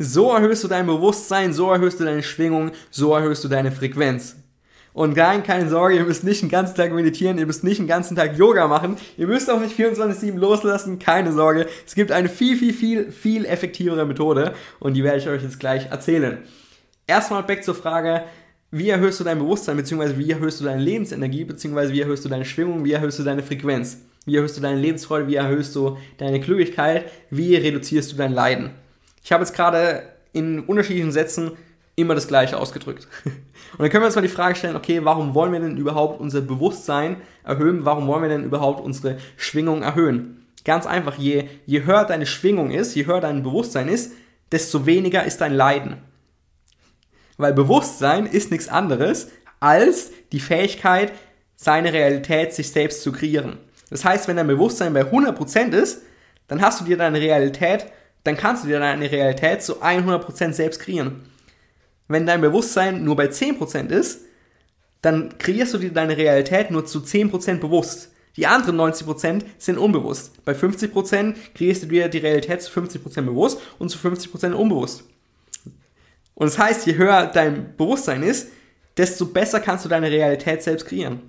So erhöhst du dein Bewusstsein, so erhöhst du deine Schwingung, so erhöhst du deine Frequenz. Und nein, keine Sorge, ihr müsst nicht den ganzen Tag meditieren, ihr müsst nicht den ganzen Tag Yoga machen, ihr müsst auch nicht 24-7 loslassen, keine Sorge. Es gibt eine viel, viel, viel, viel effektivere Methode und die werde ich euch jetzt gleich erzählen. Erstmal back zur Frage, wie erhöhst du dein Bewusstsein, beziehungsweise wie erhöhst du deine Lebensenergie, beziehungsweise wie erhöhst du deine Schwingung, wie erhöhst du deine Frequenz, wie erhöhst du deine Lebensfreude, wie erhöhst du deine Glücklichkeit, wie reduzierst du dein Leiden. Ich habe jetzt gerade in unterschiedlichen Sätzen immer das Gleiche ausgedrückt. Und dann können wir uns mal die Frage stellen, okay, warum wollen wir denn überhaupt unser Bewusstsein erhöhen? Warum wollen wir denn überhaupt unsere Schwingung erhöhen? Ganz einfach, je, je höher deine Schwingung ist, je höher dein Bewusstsein ist, desto weniger ist dein Leiden. Weil Bewusstsein ist nichts anderes als die Fähigkeit, seine Realität sich selbst zu kreieren. Das heißt, wenn dein Bewusstsein bei 100% ist, dann hast du dir deine Realität, dann kannst du dir deine Realität zu 100% selbst kreieren. Wenn dein Bewusstsein nur bei 10% ist, dann kreierst du dir deine Realität nur zu 10% bewusst. Die anderen 90% sind unbewusst. Bei 50% kreierst du dir die Realität zu 50% bewusst und zu 50% unbewusst. Und das heißt, je höher dein Bewusstsein ist, desto besser kannst du deine Realität selbst kreieren.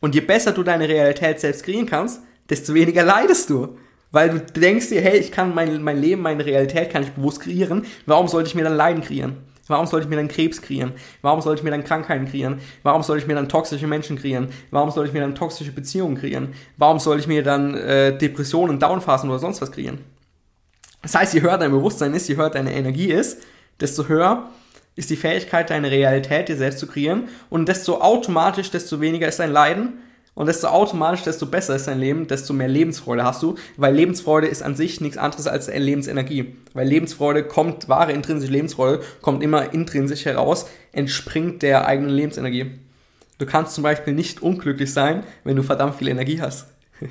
Und je besser du deine Realität selbst kreieren kannst, desto weniger leidest du. Weil du denkst dir, hey, ich kann mein, mein Leben, meine Realität kann ich bewusst kreieren. Warum sollte ich mir dann Leiden kreieren? Warum sollte ich mir dann Krebs kreieren? Warum sollte ich mir dann Krankheiten kreieren? Warum sollte ich mir dann toxische Menschen kreieren? Warum sollte ich mir dann toxische Beziehungen kreieren? Warum sollte ich mir dann äh, Depressionen, Downphasen oder sonst was kreieren? Das heißt, je höher dein Bewusstsein ist, je höher deine Energie ist, desto höher ist die Fähigkeit, deine Realität dir selbst zu kreieren und desto automatisch, desto weniger ist dein Leiden und desto automatisch, desto besser ist dein Leben, desto mehr Lebensfreude hast du, weil Lebensfreude ist an sich nichts anderes als Lebensenergie. Weil Lebensfreude kommt, wahre intrinsische Lebensfreude kommt immer intrinsisch heraus, entspringt der eigenen Lebensenergie. Du kannst zum Beispiel nicht unglücklich sein, wenn du verdammt viel Energie hast.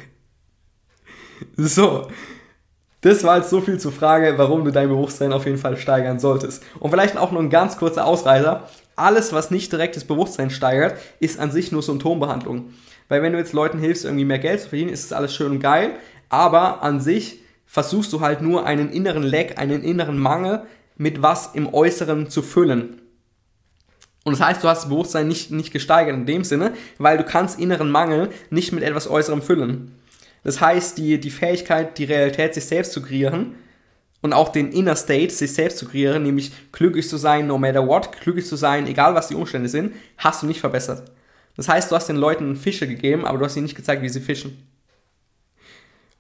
so. Das war jetzt so viel zur Frage, warum du dein Bewusstsein auf jeden Fall steigern solltest. Und vielleicht auch nur ein ganz kurzer Ausreißer. Alles, was nicht direkt das Bewusstsein steigert, ist an sich nur Symptombehandlung. Weil wenn du jetzt Leuten hilfst, irgendwie mehr Geld zu verdienen, ist es alles schön und geil, aber an sich versuchst du halt nur einen inneren Leck, einen inneren Mangel mit was im Äußeren zu füllen. Und das heißt, du hast das Bewusstsein nicht, nicht gesteigert in dem Sinne, weil du kannst inneren Mangel nicht mit etwas Äußerem füllen. Das heißt, die, die Fähigkeit, die Realität sich selbst zu kreieren und auch den Inner State, sich selbst zu kreieren, nämlich glücklich zu sein, no matter what, glücklich zu sein, egal was die Umstände sind, hast du nicht verbessert. Das heißt, du hast den Leuten Fische gegeben, aber du hast ihnen nicht gezeigt, wie sie fischen.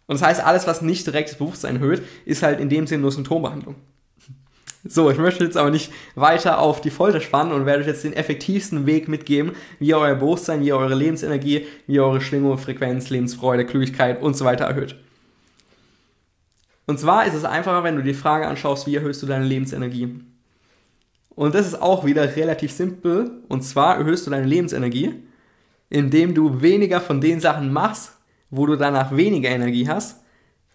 Und das heißt, alles, was nicht direkt das Bewusstsein erhöht, ist halt in dem Sinne nur Symptombehandlung. So, ich möchte jetzt aber nicht weiter auf die Folter spannen und werde euch jetzt den effektivsten Weg mitgeben, wie ihr euer Bewusstsein, wie ihr eure Lebensenergie, wie ihr eure Schwingung, Frequenz, Lebensfreude, Glücklichkeit und so weiter erhöht. Und zwar ist es einfacher, wenn du die Frage anschaust, wie erhöhst du deine Lebensenergie? Und das ist auch wieder relativ simpel. Und zwar erhöhst du deine Lebensenergie, indem du weniger von den Sachen machst, wo du danach weniger Energie hast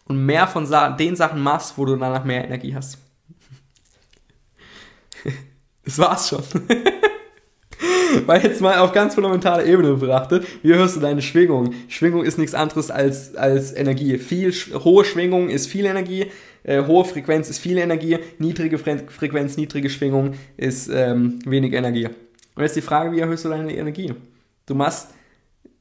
und mehr von den Sachen machst, wo du danach mehr Energie hast. das war's schon. Weil jetzt mal auf ganz fundamentaler Ebene betrachtet, wie hörst du deine Schwingung? Schwingung ist nichts anderes als, als Energie. Viel, hohe Schwingung ist viel Energie, äh, hohe Frequenz ist viel Energie, niedrige Fre Frequenz, niedrige Schwingung ist ähm, wenig Energie. Und jetzt die Frage, wie erhöhst du deine Energie? Du machst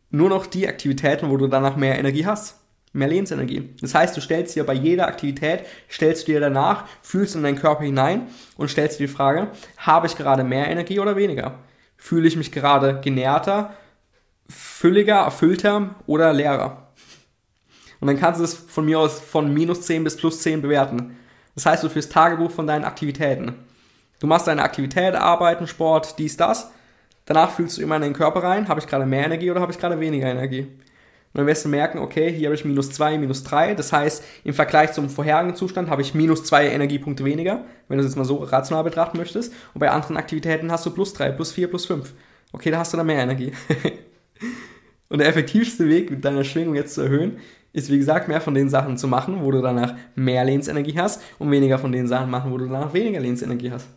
nur noch die Aktivitäten, wo du danach mehr Energie hast. Mehr Lebensenergie. Das heißt, du stellst dir bei jeder Aktivität, stellst du dir danach, fühlst in deinen Körper hinein und stellst dir die Frage, habe ich gerade mehr Energie oder weniger? Fühle ich mich gerade genährter, fülliger, erfüllter oder leerer? Und dann kannst du es von mir aus von minus 10 bis plus 10 bewerten. Das heißt, du führst Tagebuch von deinen Aktivitäten. Du machst deine Aktivität, Arbeiten, Sport, dies, das Danach fühlst du immer in den Körper rein, habe ich gerade mehr Energie oder habe ich gerade weniger Energie. Und dann wirst du merken, okay, hier habe ich minus 2, minus 3. Das heißt, im Vergleich zum vorherigen Zustand habe ich minus 2 Energiepunkte weniger, wenn du es jetzt mal so rational betrachten möchtest. Und bei anderen Aktivitäten hast du plus 3, plus 4, plus 5. Okay, da hast du dann mehr Energie. und der effektivste Weg, mit deiner Schwingung jetzt zu erhöhen, ist wie gesagt, mehr von den Sachen zu machen, wo du danach mehr Lebensenergie hast und weniger von den Sachen machen, wo du danach weniger Lebensenergie hast.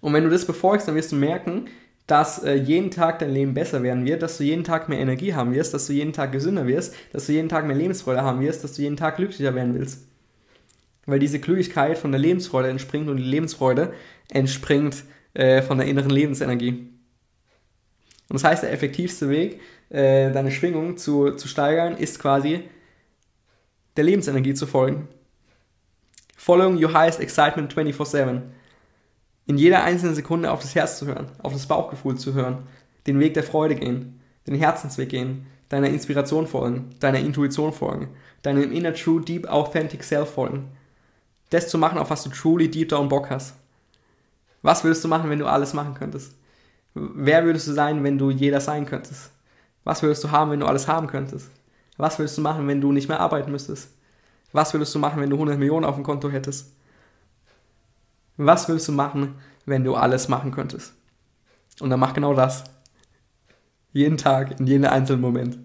Und wenn du das befolgst, dann wirst du merken, dass äh, jeden Tag dein Leben besser werden wird, dass du jeden Tag mehr Energie haben wirst, dass du jeden Tag gesünder wirst, dass du jeden Tag mehr Lebensfreude haben wirst, dass du jeden Tag glücklicher werden willst. Weil diese Glücklichkeit von der Lebensfreude entspringt und die Lebensfreude entspringt äh, von der inneren Lebensenergie. Und das heißt, der effektivste Weg, äh, deine Schwingung zu, zu steigern, ist quasi der Lebensenergie zu folgen. Following your highest excitement 24-7. In jeder einzelnen Sekunde auf das Herz zu hören, auf das Bauchgefühl zu hören, den Weg der Freude gehen, den Herzensweg gehen, deiner Inspiration folgen, deiner Intuition folgen, deinem inner true, deep, authentic self folgen. Das zu machen, auf was du truly deep down Bock hast. Was würdest du machen, wenn du alles machen könntest? Wer würdest du sein, wenn du jeder sein könntest? Was würdest du haben, wenn du alles haben könntest? Was würdest du machen, wenn du nicht mehr arbeiten müsstest? Was würdest du machen, wenn du 100 Millionen auf dem Konto hättest? Was würdest du machen, wenn du alles machen könntest? Und dann mach genau das. Jeden Tag, in jedem einzelnen Moment.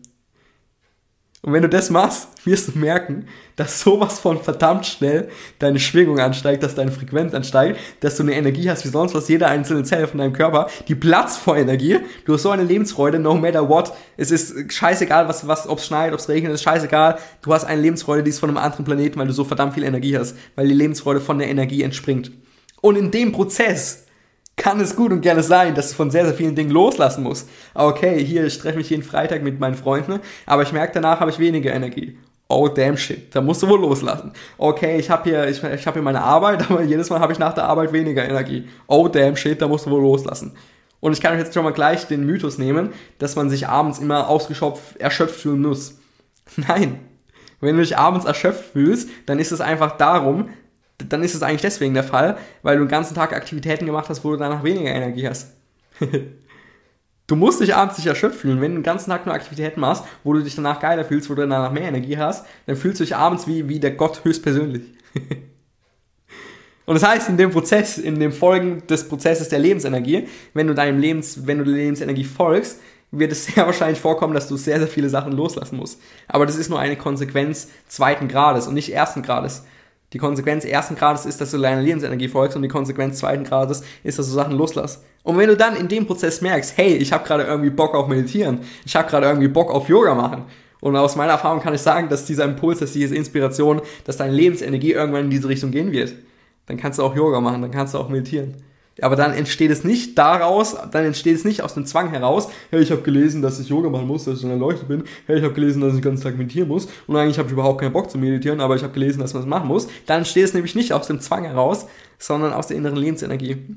Und wenn du das machst, wirst du merken, dass sowas von verdammt schnell deine Schwingung ansteigt, dass deine Frequenz ansteigt, dass du eine Energie hast wie sonst was, jede einzelne Zelle von deinem Körper, die Platz vor Energie. Du hast so eine Lebensfreude, no matter what. Es ist scheißegal, was, was, ob es schneit, ob es regnet, ist scheißegal. Du hast eine Lebensfreude, die ist von einem anderen Planeten, weil du so verdammt viel Energie hast, weil die Lebensfreude von der Energie entspringt. Und in dem Prozess kann es gut und gerne sein, dass du von sehr, sehr vielen Dingen loslassen musst. Okay, hier, ich treffe mich jeden Freitag mit meinen Freunden, aber ich merke, danach habe ich weniger Energie. Oh, damn shit, da musst du wohl loslassen. Okay, ich habe hier, ich, ich hab hier meine Arbeit, aber jedes Mal habe ich nach der Arbeit weniger Energie. Oh, damn shit, da musst du wohl loslassen. Und ich kann euch jetzt schon mal gleich den Mythos nehmen, dass man sich abends immer ausgeschöpft, erschöpft fühlen muss. Nein. Wenn du dich abends erschöpft fühlst, dann ist es einfach darum, dann ist es eigentlich deswegen der Fall, weil du den ganzen Tag Aktivitäten gemacht hast, wo du danach weniger Energie hast. du musst dich abends nicht erschöpft fühlen. Wenn du den ganzen Tag nur Aktivitäten machst, wo du dich danach geiler fühlst, wo du danach mehr Energie hast, dann fühlst du dich abends wie, wie der Gott höchstpersönlich. Und das heißt, in dem Prozess, in dem Folgen des Prozesses der Lebensenergie, wenn du deinem Lebens, wenn du der Lebensenergie folgst, wird es sehr wahrscheinlich vorkommen, dass du sehr, sehr viele Sachen loslassen musst. Aber das ist nur eine Konsequenz zweiten Grades und nicht ersten Grades. Die Konsequenz ersten Grades ist, dass du deiner Lebensenergie folgst und die Konsequenz zweiten Grades ist, dass du Sachen loslässt. Und wenn du dann in dem Prozess merkst, hey, ich habe gerade irgendwie Bock auf Meditieren, ich habe gerade irgendwie Bock auf Yoga machen. Und aus meiner Erfahrung kann ich sagen, dass dieser Impuls, dass diese Inspiration, dass deine Lebensenergie irgendwann in diese Richtung gehen wird. Dann kannst du auch Yoga machen, dann kannst du auch meditieren. Aber dann entsteht es nicht daraus, dann entsteht es nicht aus dem Zwang heraus, hey, ich habe gelesen, dass ich Yoga machen muss, dass ich dann erleuchtet bin, hey, ich habe gelesen, dass ich den ganzen Tag meditieren muss und eigentlich habe ich überhaupt keinen Bock zu meditieren, aber ich habe gelesen, dass man es machen muss. Dann entsteht es nämlich nicht aus dem Zwang heraus, sondern aus der inneren Lebensenergie.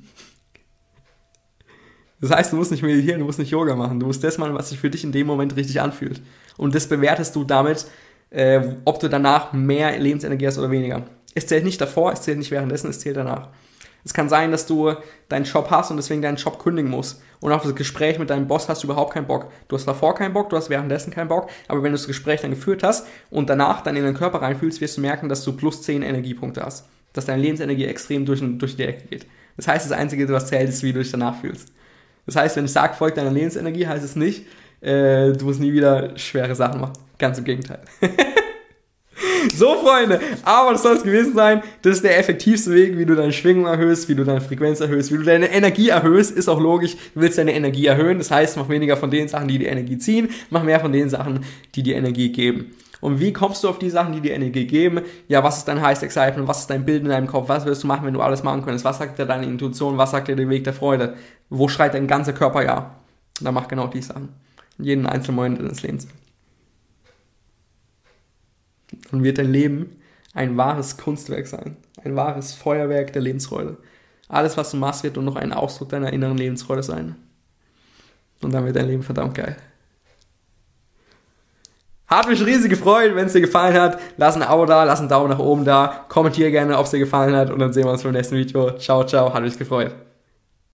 Das heißt, du musst nicht meditieren, du musst nicht Yoga machen, du musst das machen, was sich für dich in dem Moment richtig anfühlt. Und das bewertest du damit, äh, ob du danach mehr Lebensenergie hast oder weniger. Es zählt nicht davor, es zählt nicht währenddessen, es zählt danach. Es kann sein, dass du deinen Job hast und deswegen deinen Job kündigen musst. Und auf das Gespräch mit deinem Boss hast du überhaupt keinen Bock. Du hast davor keinen Bock, du hast währenddessen keinen Bock. Aber wenn du das Gespräch dann geführt hast und danach dann in den Körper reinfühlst, wirst du merken, dass du plus 10 Energiepunkte hast. Dass deine Lebensenergie extrem durch, durch die Ecke geht. Das heißt, das Einzige, was zählt, ist, wie du dich danach fühlst. Das heißt, wenn ich sage, folgt deiner Lebensenergie, heißt es nicht, äh, du musst nie wieder schwere Sachen machen. Ganz im Gegenteil. So, Freunde, aber das soll es gewesen sein. Das ist der effektivste Weg, wie du deine Schwingung erhöhst, wie du deine Frequenz erhöhst, wie du deine Energie erhöhst. Ist auch logisch, du willst deine Energie erhöhen. Das heißt, mach weniger von den Sachen, die die Energie ziehen, mach mehr von den Sachen, die die Energie geben. Und wie kommst du auf die Sachen, die dir Energie geben? Ja, was ist dein Highest Excitement? Was ist dein Bild in deinem Kopf? Was wirst du machen, wenn du alles machen könntest? Was sagt dir deine Intuition? Was sagt dir der Weg der Freude? Wo schreit dein ganzer Körper ja? Dann mach genau die Sachen. In jedem einzelnen Moment deines Lebens dann wird dein Leben ein wahres Kunstwerk sein, ein wahres Feuerwerk der Lebensfreude. Alles, was du machst, wird nur noch ein Ausdruck deiner inneren Lebensfreude sein. Und dann wird dein Leben verdammt geil. Hat mich riesig gefreut, wenn es dir gefallen hat. Lass ein Abo da, lass einen Daumen nach oben da, kommentiere gerne, ob es dir gefallen hat und dann sehen wir uns beim nächsten Video. Ciao, ciao, hat mich gefreut.